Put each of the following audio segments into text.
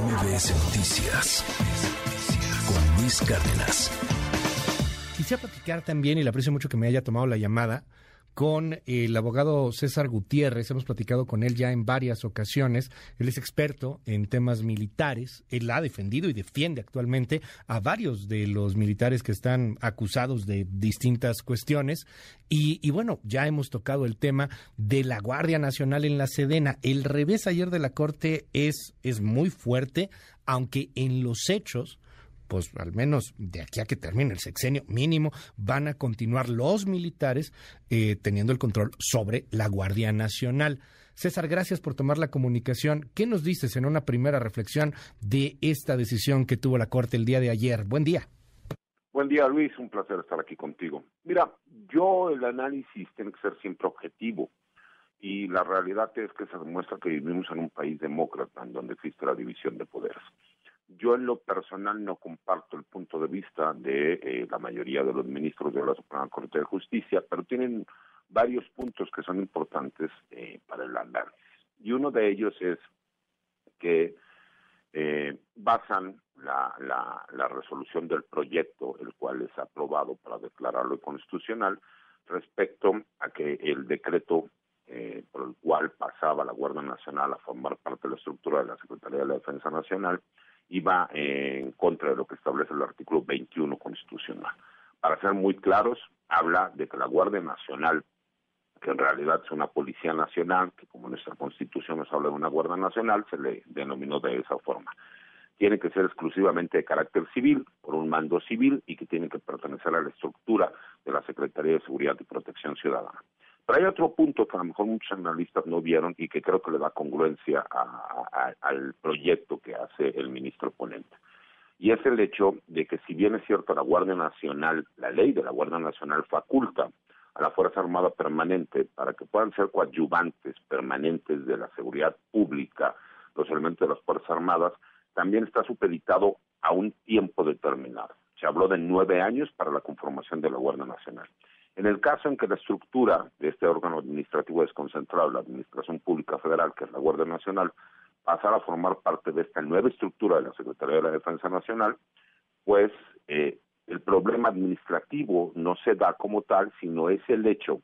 MBS Noticias con Luis Cárdenas. Quisiera platicar también, y le aprecio mucho que me haya tomado la llamada, con el abogado César Gutiérrez. Hemos platicado con él ya en varias ocasiones. Él es experto en temas militares. Él ha defendido y defiende actualmente a varios de los militares que están acusados de distintas cuestiones. Y, bueno, ya hemos tocado el tema de la Guardia Nacional en la Sedena. El revés ayer de la Corte es, es muy fuerte, aunque en los hechos pues al menos de aquí a que termine el sexenio mínimo, van a continuar los militares eh, teniendo el control sobre la Guardia Nacional. César, gracias por tomar la comunicación. ¿Qué nos dices en una primera reflexión de esta decisión que tuvo la Corte el día de ayer? Buen día. Buen día, Luis. Un placer estar aquí contigo. Mira, yo el análisis tiene que ser siempre objetivo y la realidad es que se demuestra que vivimos en un país demócrata en donde existe la división de poderes. Yo en lo personal no comparto el punto de vista de eh, la mayoría de los ministros de la Suprema Corte de Justicia, pero tienen varios puntos que son importantes eh, para el análisis. Y uno de ellos es que eh, basan la, la, resolución del proyecto, el cual es aprobado para declararlo constitucional, respecto a que el decreto por el cual pasaba la Guardia Nacional a formar parte de la estructura de la Secretaría de la Defensa Nacional iba en contra de lo que establece el artículo 21 constitucional. Para ser muy claros, habla de que la Guardia Nacional, que en realidad es una policía nacional, que como nuestra constitución nos habla de una Guardia Nacional, se le denominó de esa forma. Tiene que ser exclusivamente de carácter civil, por un mando civil, y que tiene que pertenecer a la estructura de la Secretaría de Seguridad y Protección Ciudadana. Pero hay otro punto que a lo mejor muchos analistas no vieron y que creo que le da congruencia al proyecto que hace el ministro ponente. Y es el hecho de que si bien es cierto la Guardia Nacional, la ley de la Guardia Nacional faculta a la Fuerza Armada Permanente para que puedan ser coadyuvantes permanentes de la seguridad pública, los elementos de las Fuerzas Armadas, también está supeditado a un tiempo determinado. Se habló de nueve años para la conformación de la Guardia Nacional. En el caso en que la estructura de este órgano administrativo desconcentrado, la Administración Pública Federal, que es la Guardia Nacional, pasara a formar parte de esta nueva estructura de la Secretaría de la Defensa Nacional, pues eh, el problema administrativo no se da como tal, sino es el hecho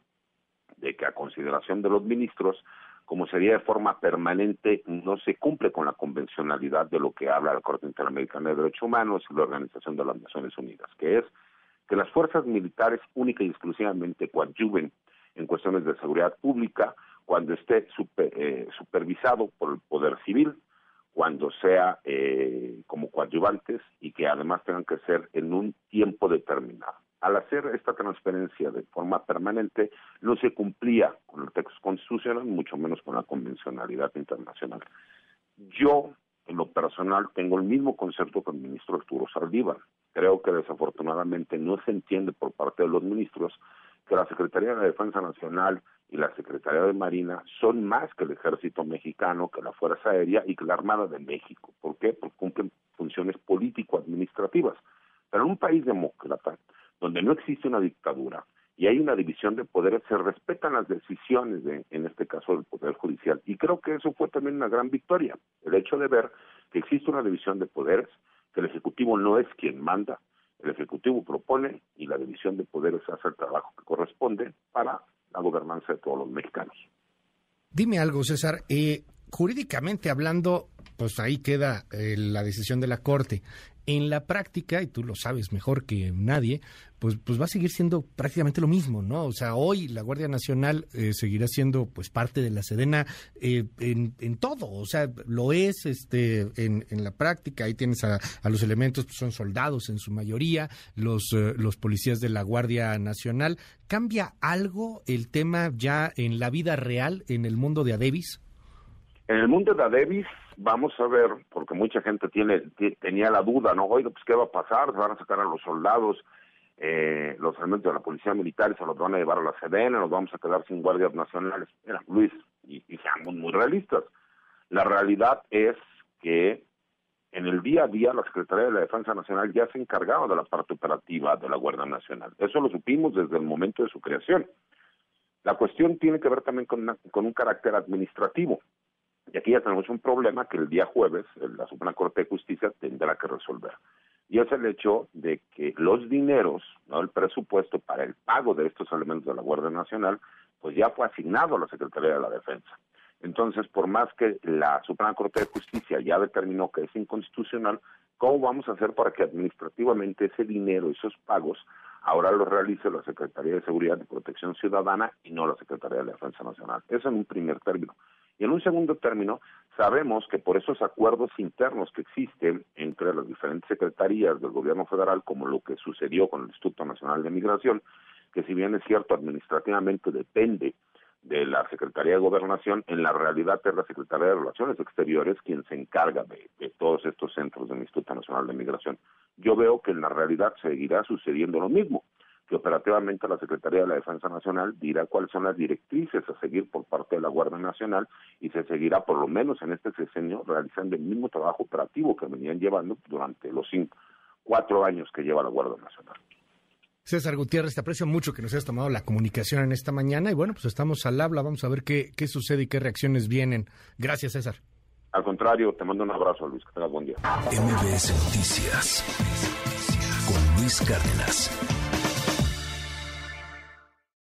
de que a consideración de los ministros, como sería de forma permanente, no se cumple con la convencionalidad de lo que habla la Corte Interamericana de Derechos Humanos y la Organización de las Naciones Unidas, que es que las fuerzas militares única y exclusivamente coadyuven en cuestiones de seguridad pública cuando esté eh, supervisado por el Poder Civil, cuando sea eh, como coadyuvantes y que además tengan que ser en un tiempo determinado. Al hacer esta transferencia de forma permanente, no se cumplía con el texto constitucional, mucho menos con la convencionalidad internacional. Yo, en lo personal, tengo el mismo concepto que el ministro Arturo Saldívar. Creo que desafortunadamente no se entiende por parte de los ministros que la Secretaría de Defensa Nacional y la Secretaría de Marina son más que el Ejército Mexicano, que la Fuerza Aérea y que la Armada de México. ¿Por qué? Porque cumplen funciones político-administrativas. Pero en un país demócrata, donde no existe una dictadura y hay una división de poderes, se respetan las decisiones, de, en este caso del Poder Judicial. Y creo que eso fue también una gran victoria, el hecho de ver que existe una división de poderes, que el Ejecutivo no es quien manda, el Ejecutivo propone y la división de poderes hace el trabajo que corresponde para la gobernanza de todos los mexicanos. Dime algo, César. Eh, jurídicamente hablando, pues ahí queda eh, la decisión de la Corte. En la práctica, y tú lo sabes mejor que nadie, pues, pues va a seguir siendo prácticamente lo mismo, ¿no? O sea, hoy la Guardia Nacional eh, seguirá siendo pues parte de la Sedena eh, en, todo, o sea, lo es este en, en la práctica, ahí tienes a, a los elementos, pues son soldados en su mayoría, los, eh, los policías de la Guardia Nacional. ¿Cambia algo el tema ya en la vida real, en el mundo de Adebis? En el mundo de Adebis, vamos a ver, porque mucha gente tiene tenía la duda, ¿no? Oye, pues, ¿qué va a pasar? ¿Se van a sacar a los soldados, eh, los elementos de la policía militar se los van a llevar a la Sedena? ¿Nos vamos a quedar sin guardias nacionales? Mira, Luis, y, seamos muy realistas. La realidad es que en el día a día la Secretaría de la Defensa Nacional ya se encargaba de la parte operativa de la Guardia Nacional. Eso lo supimos desde el momento de su creación. La cuestión tiene que ver también con un carácter administrativo Y aquí ya tenemos un problema que el día jueves la Suprema Corte de Justicia tendrá que resolver. Y es el hecho de que los dineros, ¿no? el presupuesto para el pago de estos elementos de la Guardia Nacional, pues ya fue asignado a la Secretaría de la Defensa. Entonces, por más que la Suprema Corte de Justicia ya determinó que es inconstitucional, ¿cómo vamos a hacer para que administrativamente ese dinero, esos pagos, ahora los realice la Secretaría de Seguridad y Protección Ciudadana y no la Secretaría de Defensa Nacional? Eso en un primer término. Y en un segundo término, sabemos que por esos acuerdos internos que existen entre las diferentes secretarías del gobierno federal, como lo que sucedió con el Instituto Nacional de Migración, que si bien es cierto administrativamente depende de la Secretaría de Gobernación, en la realidad es la Secretaría de Relaciones Exteriores quien se encarga de, de, todos estos centros del Instituto Nacional de Migración. Yo veo que en la realidad seguirá sucediendo lo mismo que operativamente la Secretaría de la Defensa Nacional dirá cuáles son las directrices a seguir por parte de la Guardia Nacional y se seguirá, por lo menos en este sexenio, realizando el mismo trabajo operativo que venían llevando durante los cinco, cuatro años que lleva la Guardia Nacional. César Gutiérrez, te aprecio mucho que nos hayas tomado la comunicación en esta mañana y bueno, pues estamos al habla, vamos a ver qué, qué sucede y qué reacciones vienen. Gracias, César. Al contrario, te mando un abrazo, Luis, que tengas buen día. MBS Noticias con Luis Cárdenas.